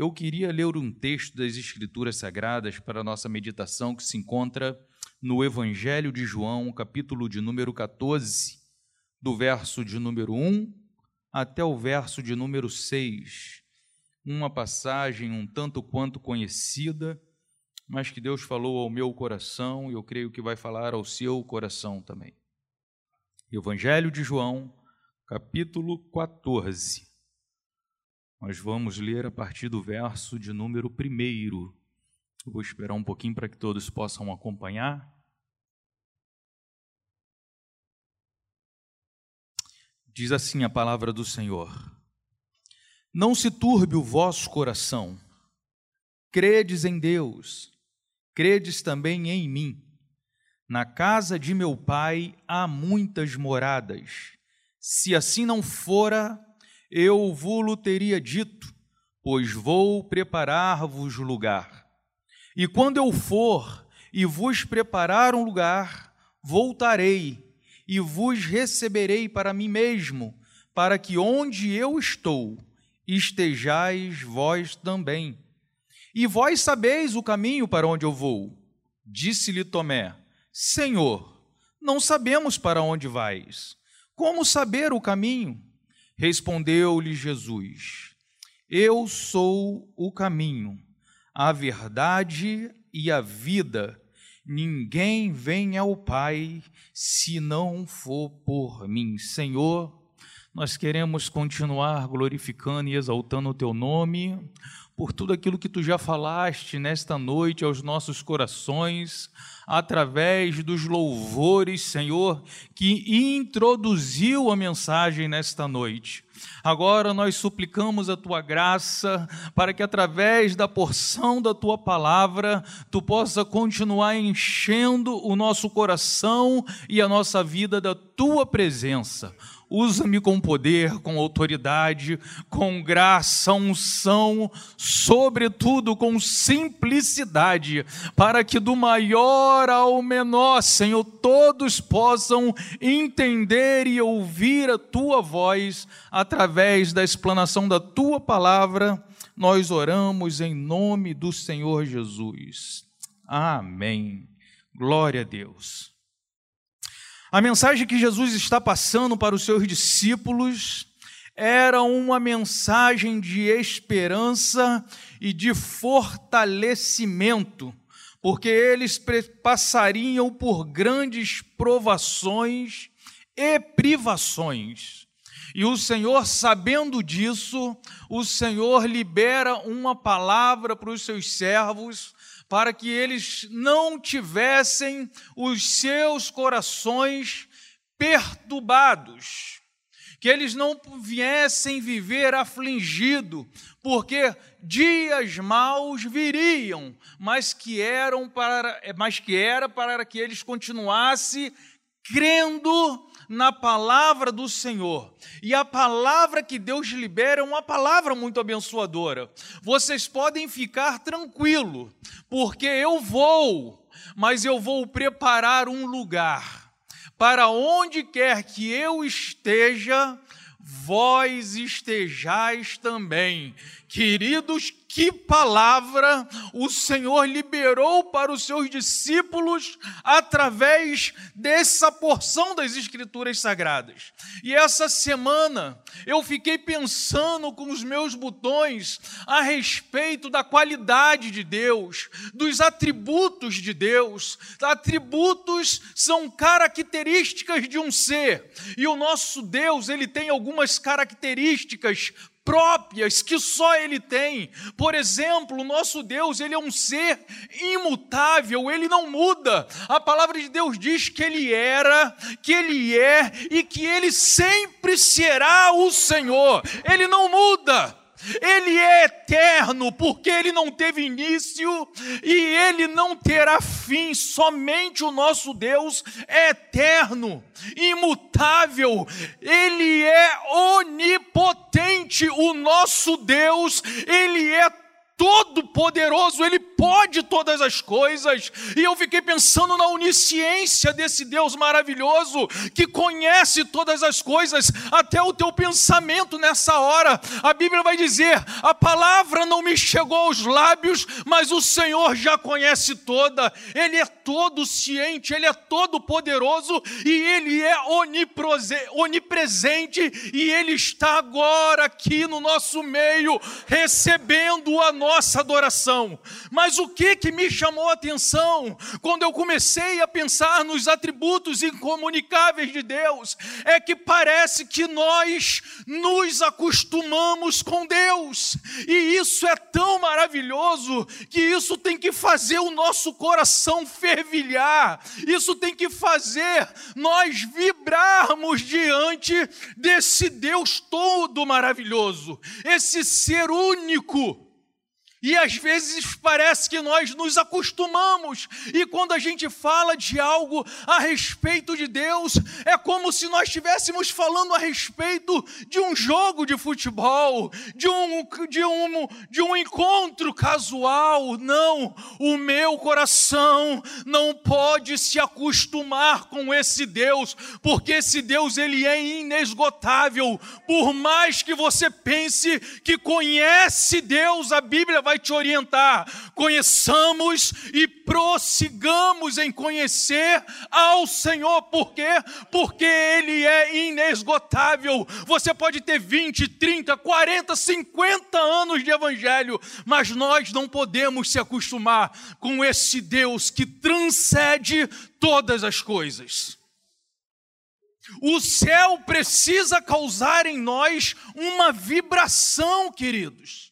Eu queria ler um texto das Escrituras Sagradas para a nossa meditação que se encontra no Evangelho de João, capítulo de número 14, do verso de número 1 até o verso de número 6. Uma passagem um tanto quanto conhecida, mas que Deus falou ao meu coração e eu creio que vai falar ao seu coração também. Evangelho de João, capítulo 14. Nós vamos ler a partir do verso de número 1. Vou esperar um pouquinho para que todos possam acompanhar. Diz assim a palavra do Senhor: Não se turbe o vosso coração, credes em Deus, credes também em mim. Na casa de meu pai há muitas moradas. Se assim não fora, eu vou-lo teria dito, pois vou preparar-vos lugar. E quando eu for e vos preparar um lugar, voltarei e vos receberei para mim mesmo, para que onde eu estou, estejais vós também. E vós sabeis o caminho para onde eu vou. Disse-lhe Tomé: Senhor, não sabemos para onde vais. Como saber o caminho? Respondeu-lhe Jesus: Eu sou o caminho, a verdade e a vida. Ninguém vem ao Pai se não for por mim. Senhor, nós queremos continuar glorificando e exaltando o teu nome, por tudo aquilo que tu já falaste nesta noite aos nossos corações, através dos louvores, Senhor, que introduziu a mensagem nesta noite. Agora nós suplicamos a tua graça para que através da porção da tua palavra tu possa continuar enchendo o nosso coração e a nossa vida da tua presença usa-me com poder, com autoridade, com graça, unção, sobretudo com simplicidade, para que do maior ao menor, Senhor, todos possam entender e ouvir a tua voz através da explanação da tua palavra. Nós oramos em nome do Senhor Jesus. Amém. Glória a Deus. A mensagem que Jesus está passando para os seus discípulos era uma mensagem de esperança e de fortalecimento, porque eles passariam por grandes provações e privações. E o Senhor, sabendo disso, o Senhor libera uma palavra para os seus servos para que eles não tivessem os seus corações perturbados, que eles não viessem viver afligido, porque dias maus viriam, mas que eram para, mas que era para que eles continuassem crendo na palavra do Senhor. E a palavra que Deus libera é uma palavra muito abençoadora. Vocês podem ficar tranquilo, porque eu vou, mas eu vou preparar um lugar. Para onde quer que eu esteja, vós estejais também. Queridos, que palavra o Senhor liberou para os seus discípulos através dessa porção das Escrituras Sagradas. E essa semana eu fiquei pensando com os meus botões a respeito da qualidade de Deus, dos atributos de Deus. Atributos são características de um ser, e o nosso Deus, ele tem algumas características próprias que só ele tem. Por exemplo, o nosso Deus, ele é um ser imutável, ele não muda. A palavra de Deus diz que ele era, que ele é e que ele sempre será o Senhor. Ele não muda. Ele é eterno, porque ele não teve início e ele não terá fim. Somente o nosso Deus é eterno, imutável, ele é onipotente. O nosso Deus, ele é todo-poderoso, ele pode todas as coisas. E eu fiquei pensando na onisciência desse Deus maravilhoso que conhece todas as coisas, até o teu pensamento nessa hora. A Bíblia vai dizer: a palavra não me chegou aos lábios, mas o Senhor já conhece toda. Ele é todo ciente, ele é todo poderoso e ele é onipresente e ele está agora aqui no nosso meio recebendo a nossa nossa adoração. Mas o que que me chamou a atenção quando eu comecei a pensar nos atributos incomunicáveis de Deus é que parece que nós nos acostumamos com Deus. E isso é tão maravilhoso que isso tem que fazer o nosso coração fervilhar. Isso tem que fazer nós vibrarmos diante desse Deus todo maravilhoso, esse ser único e às vezes parece que nós nos acostumamos, e quando a gente fala de algo a respeito de Deus, é como se nós estivéssemos falando a respeito de um jogo de futebol, de um, de um, de um encontro casual. Não, o meu coração não pode se acostumar com esse Deus, porque esse Deus ele é inesgotável. Por mais que você pense que conhece Deus, a Bíblia vai vai te orientar. Conheçamos e prossigamos em conhecer ao Senhor. Por quê? Porque Ele é inesgotável. Você pode ter 20, 30, 40, 50 anos de Evangelho, mas nós não podemos se acostumar com esse Deus que transcende todas as coisas. O céu precisa causar em nós uma vibração, queridos.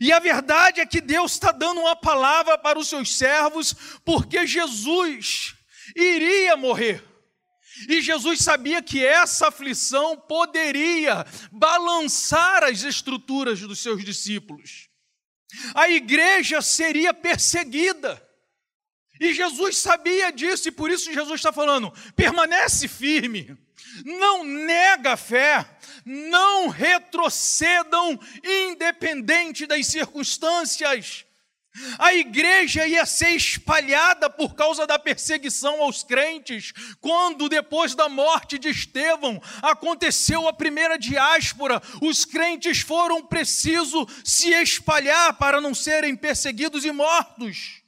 E a verdade é que Deus está dando uma palavra para os seus servos, porque Jesus iria morrer. E Jesus sabia que essa aflição poderia balançar as estruturas dos seus discípulos. A igreja seria perseguida. E Jesus sabia disso, e por isso Jesus está falando: permanece firme, não nega a fé, não retrocedam, independente das circunstâncias. A igreja ia ser espalhada por causa da perseguição aos crentes, quando depois da morte de Estevão aconteceu a primeira diáspora, os crentes foram preciso se espalhar para não serem perseguidos e mortos.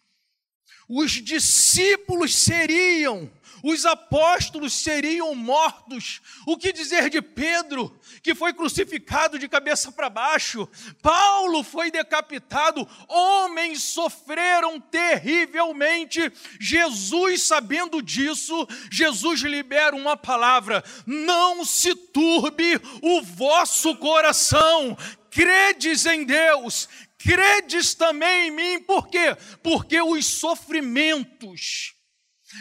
Os discípulos seriam os apóstolos seriam mortos. O que dizer de Pedro, que foi crucificado de cabeça para baixo? Paulo foi decapitado. Homens sofreram terrivelmente. Jesus, sabendo disso, Jesus libera uma palavra: não se turbe o vosso coração. Credes em Deus, credes também em mim, por quê? Porque os sofrimentos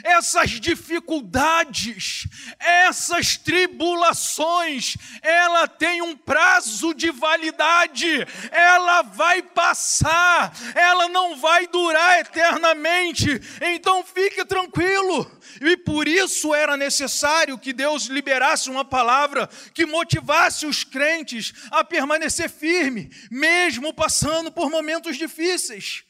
essas dificuldades, essas tribulações, ela tem um prazo de validade, ela vai passar, ela não vai durar eternamente. Então fique tranquilo. E por isso era necessário que Deus liberasse uma palavra que motivasse os crentes a permanecer firme, mesmo passando por momentos difíceis.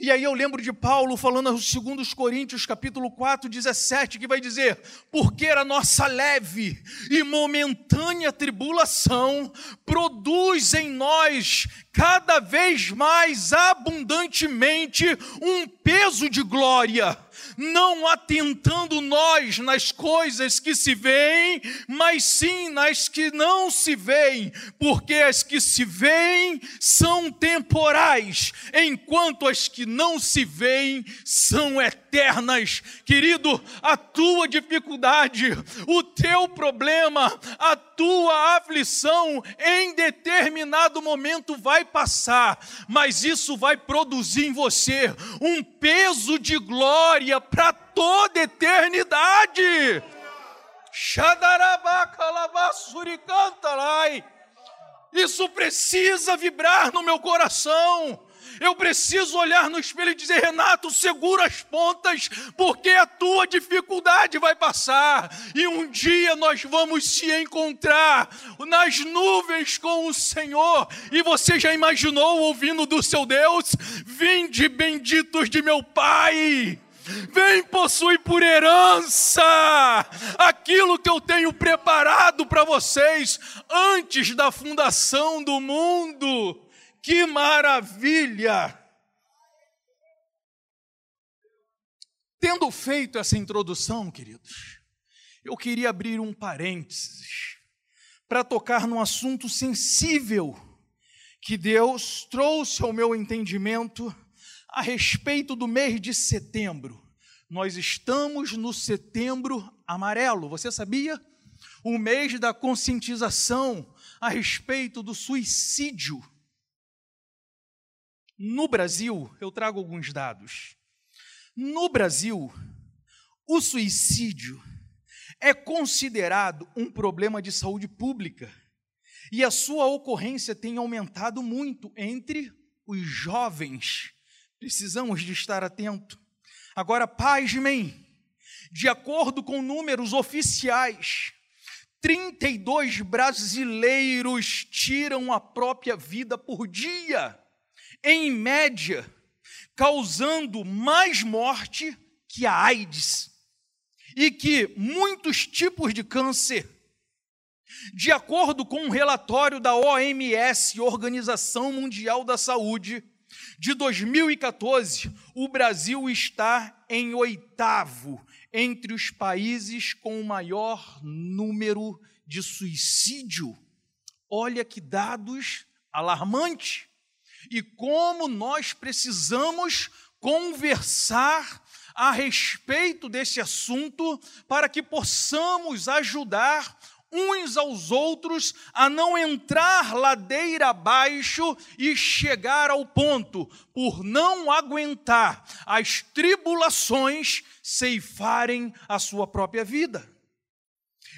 E aí eu lembro de Paulo falando aos 2 Coríntios, capítulo 4, 17, que vai dizer: Porque a nossa leve e momentânea tribulação produz em nós cada vez mais abundantemente um peso de glória não atentando nós nas coisas que se veem, mas sim nas que não se veem, porque as que se veem são temporais, enquanto as que não se veem são eternas. Querido, a tua dificuldade, o teu problema, a tua aflição em determinado momento vai passar, mas isso vai produzir em você um peso de glória para toda eternidade. Isso precisa vibrar no meu coração. Eu preciso olhar no espelho e dizer: Renato, segura as pontas, porque a tua dificuldade vai passar e um dia nós vamos se encontrar nas nuvens com o Senhor. E você já imaginou ouvindo do seu Deus: Vinde benditos de meu Pai. Vem possuir por herança aquilo que eu tenho preparado para vocês antes da fundação do mundo. Que maravilha! Tendo feito essa introdução, queridos, eu queria abrir um parênteses para tocar num assunto sensível que Deus trouxe ao meu entendimento a respeito do mês de setembro. Nós estamos no setembro amarelo, você sabia? O mês da conscientização a respeito do suicídio. No Brasil, eu trago alguns dados. No Brasil, o suicídio é considerado um problema de saúde pública e a sua ocorrência tem aumentado muito entre os jovens Precisamos de estar atento. Agora, pasmem, de acordo com números oficiais, 32 brasileiros tiram a própria vida por dia, em média, causando mais morte que a AIDS e que muitos tipos de câncer. De acordo com um relatório da OMS, Organização Mundial da Saúde, de 2014, o Brasil está em oitavo entre os países com o maior número de suicídio. Olha que dados alarmantes. E como nós precisamos conversar a respeito desse assunto para que possamos ajudar uns aos outros a não entrar ladeira abaixo e chegar ao ponto, por não aguentar as tribulações, ceifarem a sua própria vida.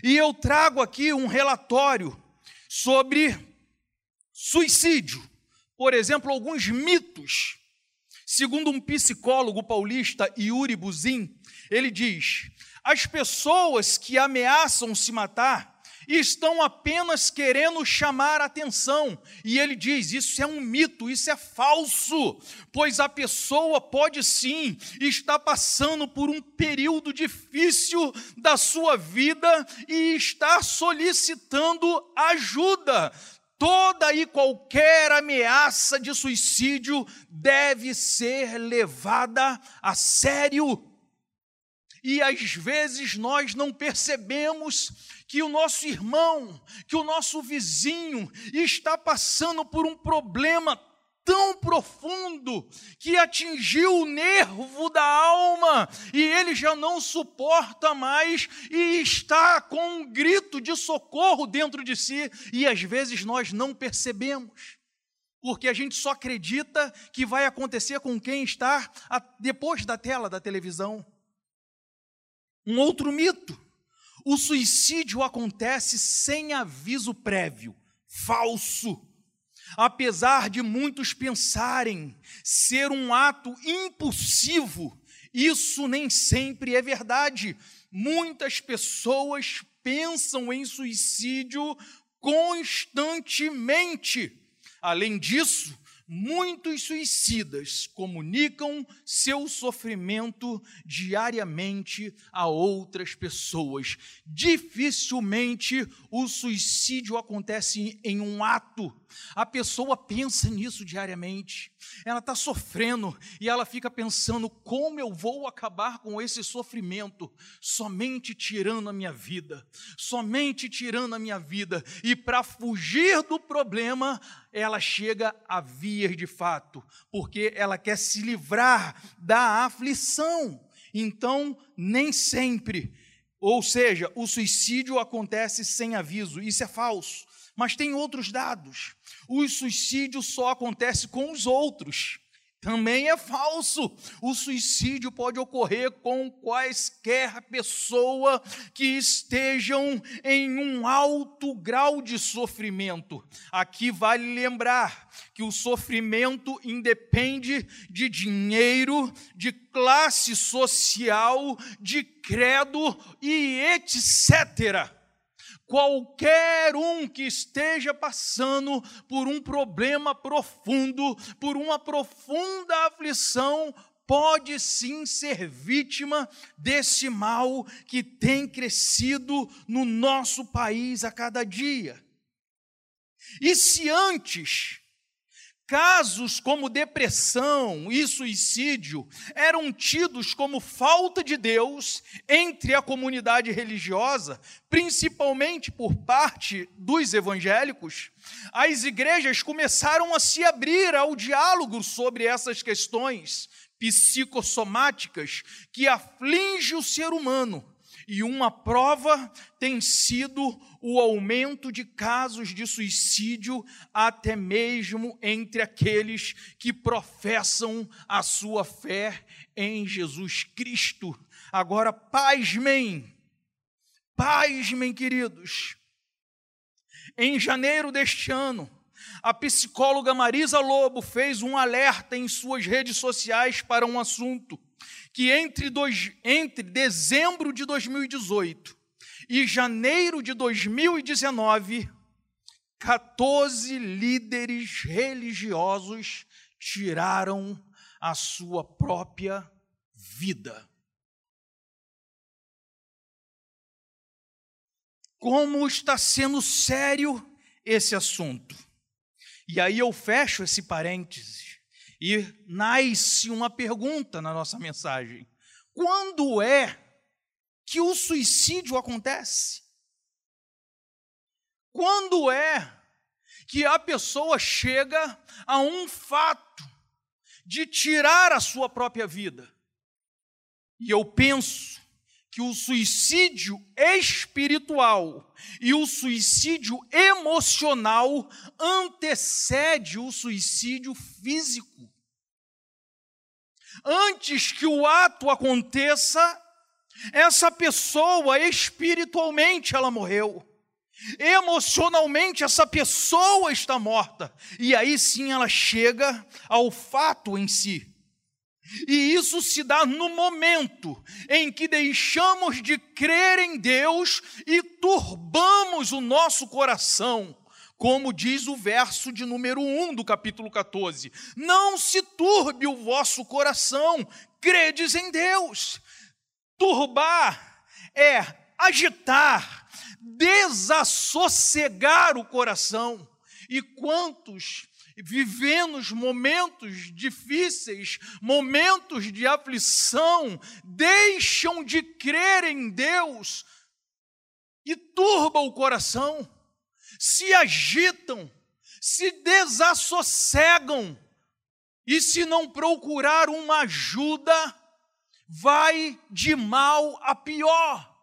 E eu trago aqui um relatório sobre suicídio. Por exemplo, alguns mitos. Segundo um psicólogo paulista, Yuri Buzin, ele diz: as pessoas que ameaçam se matar estão apenas querendo chamar atenção. E ele diz: isso é um mito, isso é falso, pois a pessoa pode sim estar passando por um período difícil da sua vida e estar solicitando ajuda. Toda e qualquer ameaça de suicídio deve ser levada a sério. E às vezes nós não percebemos que o nosso irmão, que o nosso vizinho está passando por um problema tão profundo que atingiu o nervo da alma e ele já não suporta mais e está com um grito de socorro dentro de si e às vezes nós não percebemos. Porque a gente só acredita que vai acontecer com quem está depois da tela da televisão. Um outro mito o suicídio acontece sem aviso prévio, falso. Apesar de muitos pensarem ser um ato impulsivo, isso nem sempre é verdade. Muitas pessoas pensam em suicídio constantemente. Além disso, Muitos suicidas comunicam seu sofrimento diariamente a outras pessoas. Dificilmente o suicídio acontece em um ato. A pessoa pensa nisso diariamente. Ela está sofrendo e ela fica pensando: como eu vou acabar com esse sofrimento? Somente tirando a minha vida, somente tirando a minha vida. E para fugir do problema, ela chega a vias de fato, porque ela quer se livrar da aflição. Então, nem sempre, ou seja, o suicídio acontece sem aviso, isso é falso. Mas tem outros dados. O suicídio só acontece com os outros. também é falso. O suicídio pode ocorrer com quaisquer pessoa que estejam em um alto grau de sofrimento. Aqui vale lembrar que o sofrimento independe de dinheiro, de classe social, de credo e etc. Qualquer um que esteja passando por um problema profundo, por uma profunda aflição, pode sim ser vítima desse mal que tem crescido no nosso país a cada dia. E se antes Casos como depressão e suicídio eram tidos como falta de Deus entre a comunidade religiosa, principalmente por parte dos evangélicos. As igrejas começaram a se abrir ao diálogo sobre essas questões psicossomáticas que afligem o ser humano e uma prova tem sido o aumento de casos de suicídio, até mesmo entre aqueles que professam a sua fé em Jesus Cristo. Agora, pasmem, pasmem, queridos. Em janeiro deste ano, a psicóloga Marisa Lobo fez um alerta em suas redes sociais para um assunto que entre, dois, entre dezembro de 2018 e janeiro de 2019, 14 líderes religiosos tiraram a sua própria vida. Como está sendo sério esse assunto? E aí eu fecho esse parênteses e nasce uma pergunta na nossa mensagem: quando é que o suicídio acontece? Quando é que a pessoa chega a um fato de tirar a sua própria vida? E eu penso que o suicídio espiritual e o suicídio emocional antecede o suicídio físico. Antes que o ato aconteça, essa pessoa espiritualmente ela morreu. Emocionalmente essa pessoa está morta. E aí sim ela chega ao fato em si. E isso se dá no momento em que deixamos de crer em Deus e turbamos o nosso coração, como diz o verso de número 1 do capítulo 14: Não se turbe o vosso coração, credes em Deus. Turbar é agitar, desassossegar o coração. E quantos vivendo momentos difíceis, momentos de aflição, deixam de crer em Deus e turba o coração, se agitam, se desassossegam, e se não procurar uma ajuda, vai de mal a pior.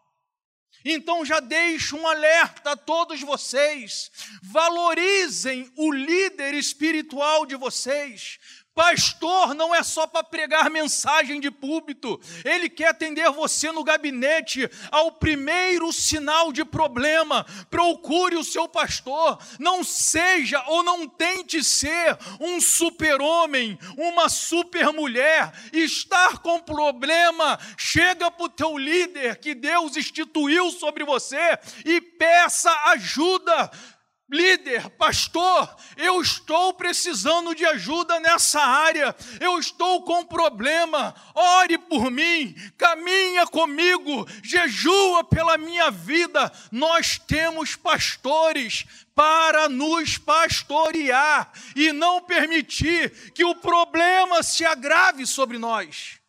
Então já deixo um alerta a todos vocês: valorizem o líder espiritual de vocês, Pastor não é só para pregar mensagem de púlpito, ele quer atender você no gabinete ao primeiro sinal de problema. Procure o seu pastor, não seja ou não tente ser um super-homem, uma super-mulher. Estar com problema, chega para o teu líder que Deus instituiu sobre você e peça ajuda líder, pastor, eu estou precisando de ajuda nessa área, eu estou com problema, ore por mim, caminha comigo, jejua pela minha vida. Nós temos pastores para nos pastorear e não permitir que o problema se agrave sobre nós.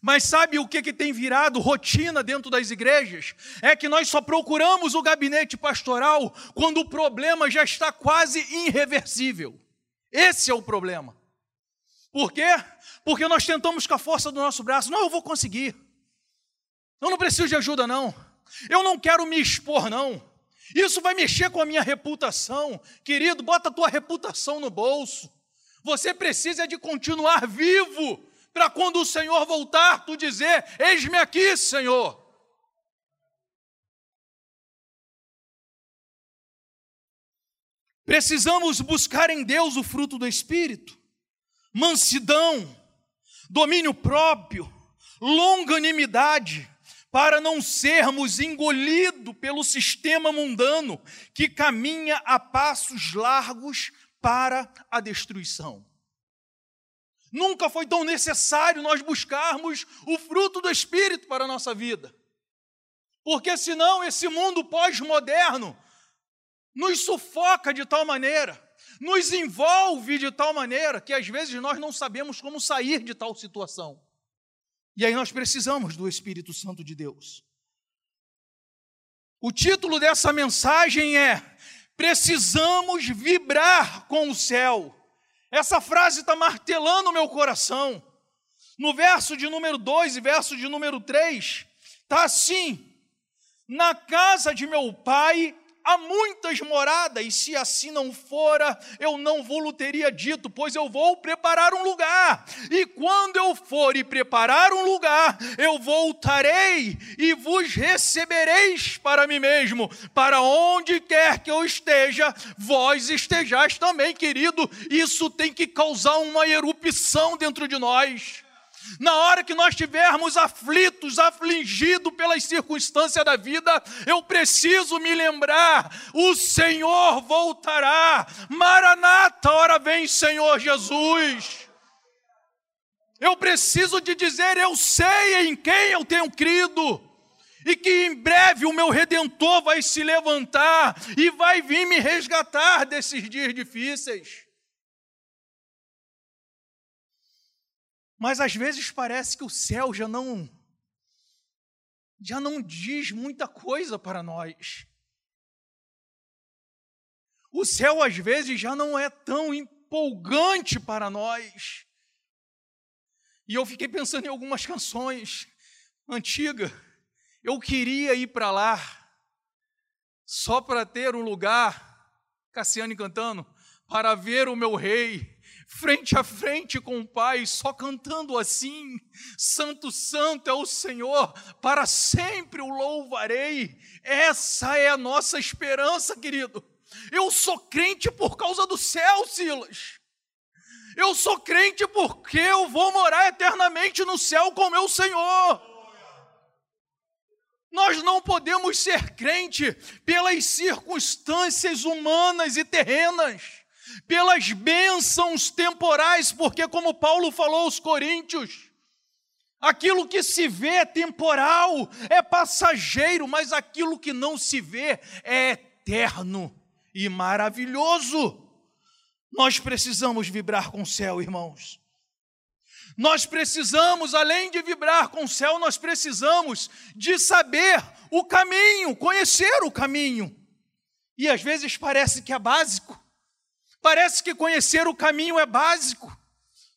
Mas sabe o que, que tem virado rotina dentro das igrejas? É que nós só procuramos o gabinete pastoral quando o problema já está quase irreversível. Esse é o problema. Por quê? Porque nós tentamos com a força do nosso braço. Não, eu vou conseguir. Eu não preciso de ajuda, não. Eu não quero me expor, não. Isso vai mexer com a minha reputação. Querido, bota a tua reputação no bolso. Você precisa de continuar vivo para quando o Senhor voltar, tu dizer: Eis-me aqui, Senhor. Precisamos buscar em Deus o fruto do Espírito, mansidão, domínio próprio, longanimidade, para não sermos engolidos pelo sistema mundano que caminha a passos largos para a destruição. Nunca foi tão necessário nós buscarmos o fruto do Espírito para a nossa vida. Porque senão esse mundo pós-moderno nos sufoca de tal maneira, nos envolve de tal maneira, que às vezes nós não sabemos como sair de tal situação. E aí nós precisamos do Espírito Santo de Deus. O título dessa mensagem é: Precisamos vibrar com o céu. Essa frase está martelando o meu coração. No verso de número 2 e verso de número 3, está assim: Na casa de meu pai há muitas moradas, e se assim não fora, eu não vou teria dito, pois eu vou preparar um lugar. E quando eu for e preparar um lugar, eu voltarei e vos recebereis para mim mesmo, para onde quer que eu esteja, vós estejais também, querido. Isso tem que causar uma erupção dentro de nós. Na hora que nós estivermos aflitos, afligidos pelas circunstâncias da vida, eu preciso me lembrar: o Senhor voltará. Maranata, hora vem, Senhor Jesus. Eu preciso de dizer: eu sei em quem eu tenho crido e que em breve o meu redentor vai se levantar e vai vir me resgatar desses dias difíceis. Mas às vezes parece que o céu já não já não diz muita coisa para nós. O céu às vezes já não é tão empolgante para nós. E eu fiquei pensando em algumas canções antigas. Eu queria ir para lá só para ter um lugar, Cassiane cantando, para ver o meu rei frente a frente com o Pai, só cantando assim: Santo, Santo é o Senhor, para sempre o louvarei. Essa é a nossa esperança, querido. Eu sou crente por causa do céu, Silas. Eu sou crente porque eu vou morar eternamente no céu com meu Senhor. Nós não podemos ser crente pelas circunstâncias humanas e terrenas pelas bênçãos temporais, porque, como Paulo falou aos Coríntios, aquilo que se vê é temporal, é passageiro, mas aquilo que não se vê é eterno e maravilhoso. Nós precisamos vibrar com o céu, irmãos. Nós precisamos, além de vibrar com o céu, nós precisamos de saber o caminho, conhecer o caminho. E às vezes parece que é básico, Parece que conhecer o caminho é básico,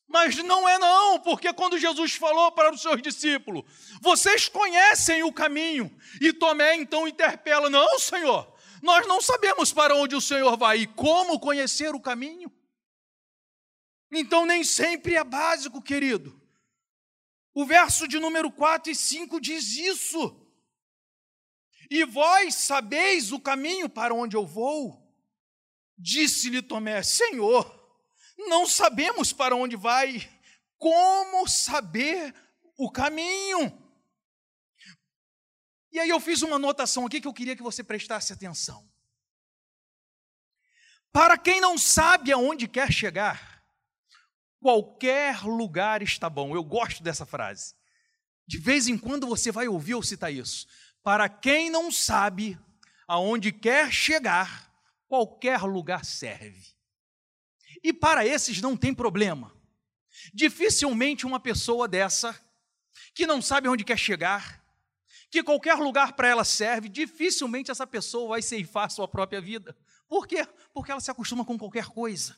mas não é não, porque quando Jesus falou para os seus discípulos, vocês conhecem o caminho, e Tomé então interpela: Não, Senhor, nós não sabemos para onde o Senhor vai e como conhecer o caminho. Então nem sempre é básico, querido. O verso de número 4 e 5 diz isso. E vós sabeis o caminho para onde eu vou. Disse-lhe Tomé: Senhor, não sabemos para onde vai, como saber o caminho? E aí eu fiz uma anotação aqui que eu queria que você prestasse atenção. Para quem não sabe aonde quer chegar, qualquer lugar está bom. Eu gosto dessa frase. De vez em quando você vai ouvir ou citar isso. Para quem não sabe aonde quer chegar, qualquer lugar serve. E para esses não tem problema. Dificilmente uma pessoa dessa, que não sabe onde quer chegar, que qualquer lugar para ela serve, dificilmente essa pessoa vai ceifar sua própria vida. Por quê? Porque ela se acostuma com qualquer coisa.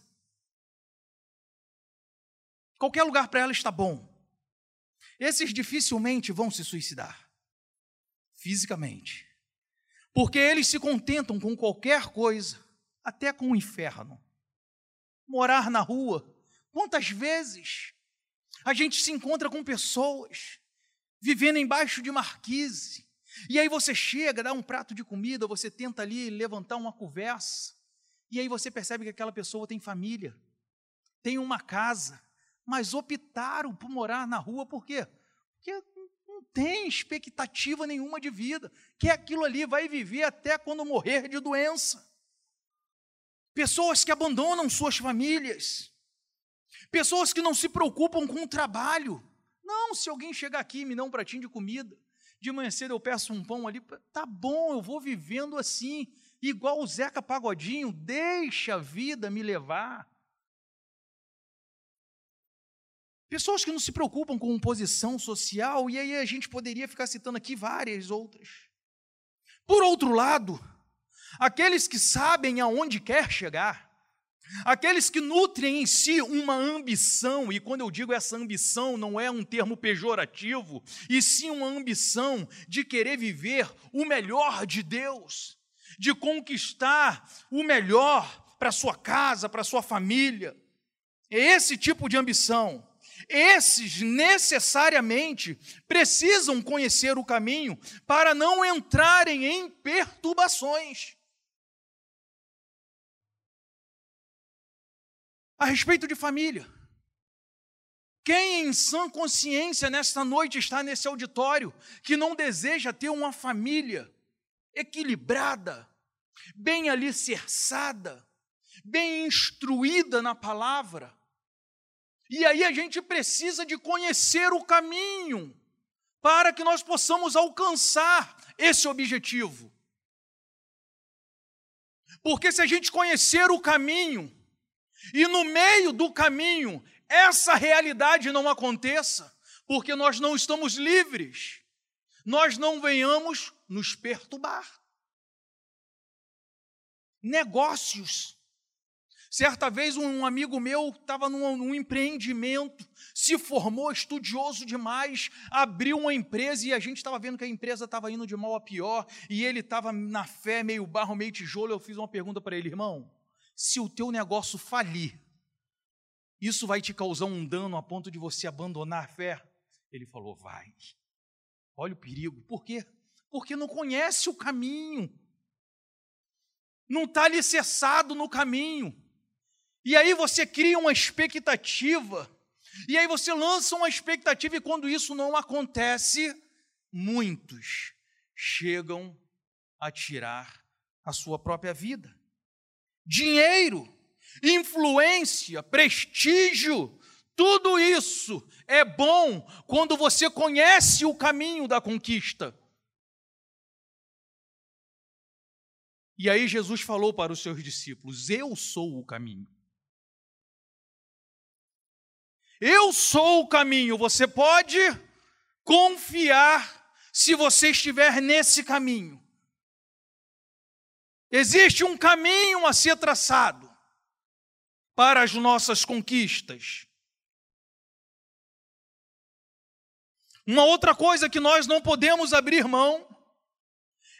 Qualquer lugar para ela está bom. Esses dificilmente vão se suicidar, fisicamente, porque eles se contentam com qualquer coisa até com o inferno. Morar na rua, Quantas vezes a gente se encontra com pessoas vivendo embaixo de marquise, e aí você chega, dá um prato de comida, você tenta ali levantar uma conversa, e aí você percebe que aquela pessoa tem família, tem uma casa, mas optaram por morar na rua por quê? Porque não tem expectativa nenhuma de vida, que aquilo ali vai viver até quando morrer de doença. Pessoas que abandonam suas famílias, pessoas que não se preocupam com o trabalho. Não, se alguém chegar aqui e me dá um pratinho de comida, de manhã cedo eu peço um pão ali, tá bom, eu vou vivendo assim, igual o Zeca Pagodinho, deixa a vida me levar. Pessoas que não se preocupam com posição social, e aí a gente poderia ficar citando aqui várias outras. Por outro lado, aqueles que sabem aonde quer chegar, aqueles que nutrem em si uma ambição, e quando eu digo essa ambição, não é um termo pejorativo, e sim uma ambição de querer viver o melhor de Deus, de conquistar o melhor para sua casa, para sua família. É esse tipo de ambição esses necessariamente precisam conhecer o caminho para não entrarem em perturbações. A respeito de família, quem em sã consciência nesta noite está nesse auditório que não deseja ter uma família equilibrada, bem alicerçada, bem instruída na palavra, e aí a gente precisa de conhecer o caminho para que nós possamos alcançar esse objetivo. Porque se a gente conhecer o caminho e no meio do caminho essa realidade não aconteça, porque nós não estamos livres, nós não venhamos nos perturbar. Negócios Certa vez, um amigo meu estava num, num, empreendimento, se formou estudioso demais, abriu uma empresa e a gente estava vendo que a empresa estava indo de mal a pior e ele estava na fé, meio barro, meio tijolo. Eu fiz uma pergunta para ele, irmão: se o teu negócio falir, isso vai te causar um dano a ponto de você abandonar a fé? Ele falou: vai. Olha o perigo. Por quê? Porque não conhece o caminho, não está alicerçado no caminho. E aí você cria uma expectativa, e aí você lança uma expectativa, e quando isso não acontece, muitos chegam a tirar a sua própria vida. Dinheiro, influência, prestígio, tudo isso é bom quando você conhece o caminho da conquista. E aí Jesus falou para os seus discípulos: Eu sou o caminho. Eu sou o caminho. Você pode confiar se você estiver nesse caminho. Existe um caminho a ser traçado para as nossas conquistas. Uma outra coisa que nós não podemos abrir mão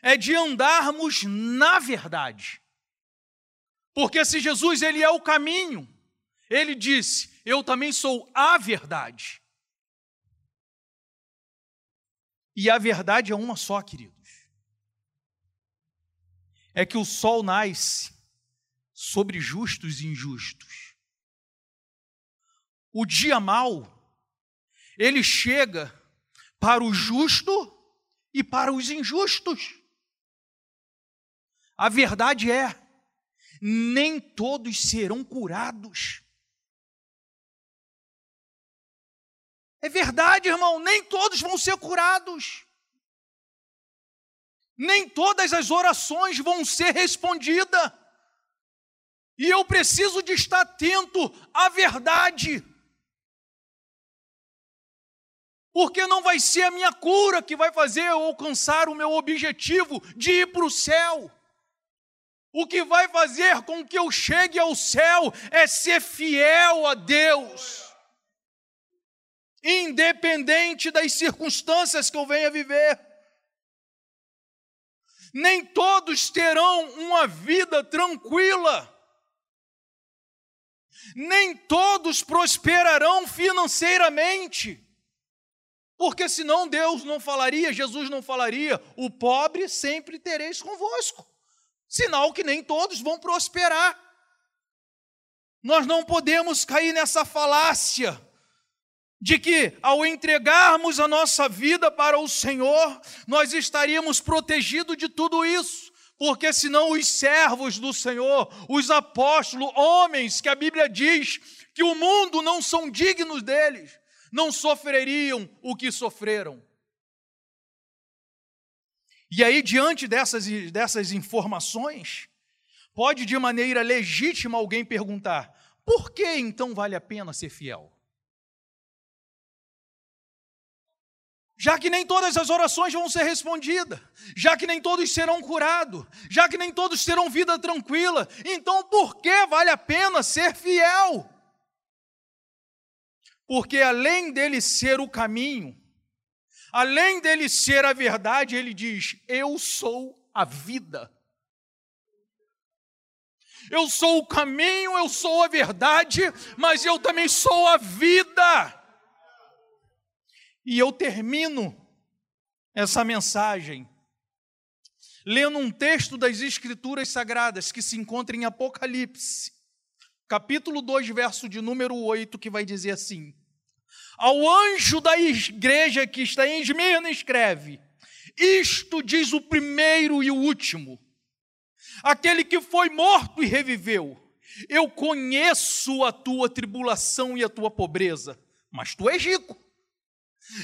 é de andarmos na verdade. Porque se Jesus ele é o caminho, ele disse: eu também sou a verdade. E a verdade é uma só, queridos. É que o sol nasce sobre justos e injustos. O dia mau, ele chega para o justo e para os injustos. A verdade é, nem todos serão curados. É verdade, irmão, nem todos vão ser curados. Nem todas as orações vão ser respondidas. E eu preciso de estar atento à verdade. Porque não vai ser a minha cura que vai fazer eu alcançar o meu objetivo de ir para o céu. O que vai fazer com que eu chegue ao céu é ser fiel a Deus independente das circunstâncias que eu venha viver. Nem todos terão uma vida tranquila. Nem todos prosperarão financeiramente. Porque senão Deus não falaria, Jesus não falaria, o pobre sempre tereis convosco. Sinal que nem todos vão prosperar. Nós não podemos cair nessa falácia de que ao entregarmos a nossa vida para o Senhor, nós estaríamos protegidos de tudo isso. Porque senão os servos do Senhor, os apóstolos, homens que a Bíblia diz que o mundo não são dignos deles, não sofreriam o que sofreram. E aí, diante dessas, dessas informações, pode de maneira legítima alguém perguntar: por que então vale a pena ser fiel? Já que nem todas as orações vão ser respondidas, já que nem todos serão curados, já que nem todos terão vida tranquila, então por que vale a pena ser fiel? Porque além dele ser o caminho, além dele ser a verdade, ele diz: Eu sou a vida. Eu sou o caminho, eu sou a verdade, mas eu também sou a vida. E eu termino essa mensagem lendo um texto das Escrituras Sagradas que se encontra em Apocalipse, capítulo 2, verso de número 8, que vai dizer assim: Ao anjo da igreja que está em Esmirna, escreve: Isto diz o primeiro e o último, aquele que foi morto e reviveu. Eu conheço a tua tribulação e a tua pobreza, mas tu és rico.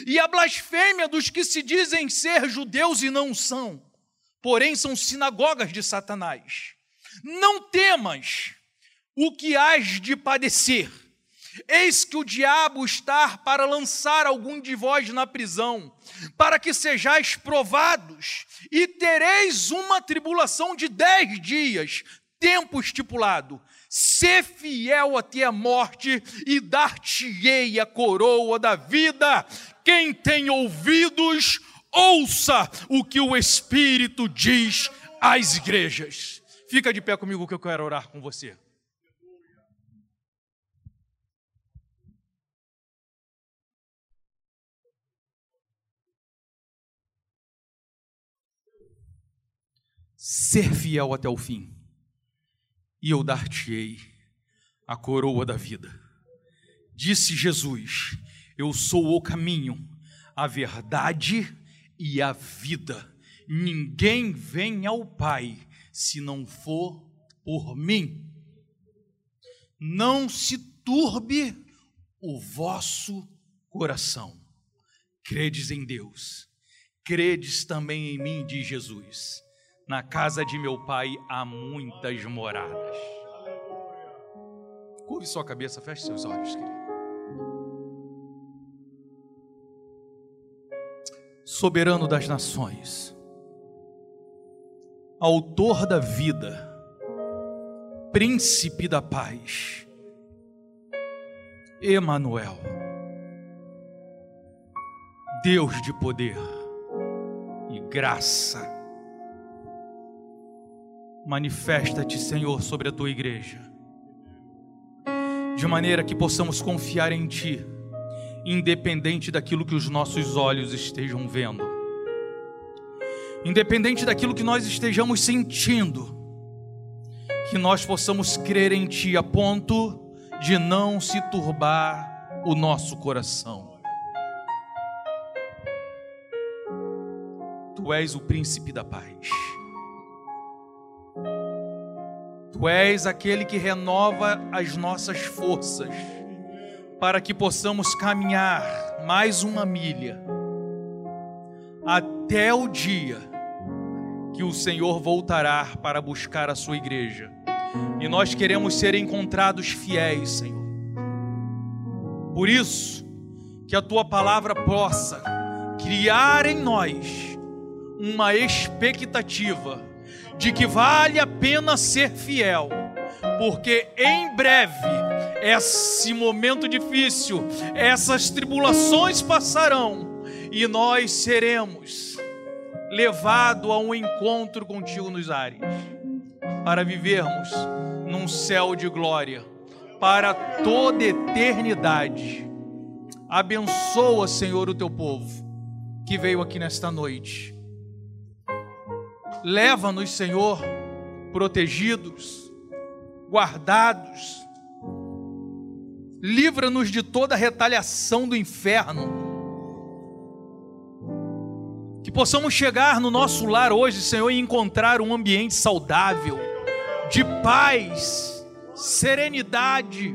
E a blasfêmia dos que se dizem ser judeus e não são, porém são sinagogas de Satanás. Não temas o que hás de padecer. Eis que o diabo está para lançar algum de vós na prisão, para que sejais provados, e tereis uma tribulação de dez dias, tempo estipulado. Sê fiel até a morte, e dar-te-ei a coroa da vida. Quem tem ouvidos, ouça o que o Espírito diz às igrejas. Fica de pé comigo que eu quero orar com você. Ser fiel até o fim, e eu dar-te-ei a coroa da vida. Disse Jesus: Eu sou o caminho, a verdade e a vida. Ninguém vem ao Pai se não for por mim. Não se turbe o vosso coração. Credes em Deus, credes também em mim, diz Jesus. Na casa de meu pai há muitas moradas. Curve sua cabeça, feche seus olhos, querido. Soberano das nações, Autor da vida, Príncipe da paz, Emanuel, Deus de poder e graça. Manifesta-te, Senhor, sobre a tua igreja, de maneira que possamos confiar em Ti, independente daquilo que os nossos olhos estejam vendo, independente daquilo que nós estejamos sentindo, que nós possamos crer em Ti a ponto de não se turbar o nosso coração. Tu és o príncipe da paz. Tu és aquele que renova as nossas forças, para que possamos caminhar mais uma milha, até o dia que o Senhor voltará para buscar a sua igreja. E nós queremos ser encontrados fiéis, Senhor. Por isso, que a tua palavra possa criar em nós uma expectativa de que vale a pena ser fiel, porque em breve esse momento difícil, essas tribulações passarão e nós seremos levados a um encontro contigo nos ares, para vivermos num céu de glória, para toda eternidade. Abençoa, Senhor, o teu povo que veio aqui nesta noite. Leva-nos, Senhor, protegidos, guardados. Livra-nos de toda retaliação do inferno. Que possamos chegar no nosso lar hoje, Senhor, e encontrar um ambiente saudável, de paz, serenidade,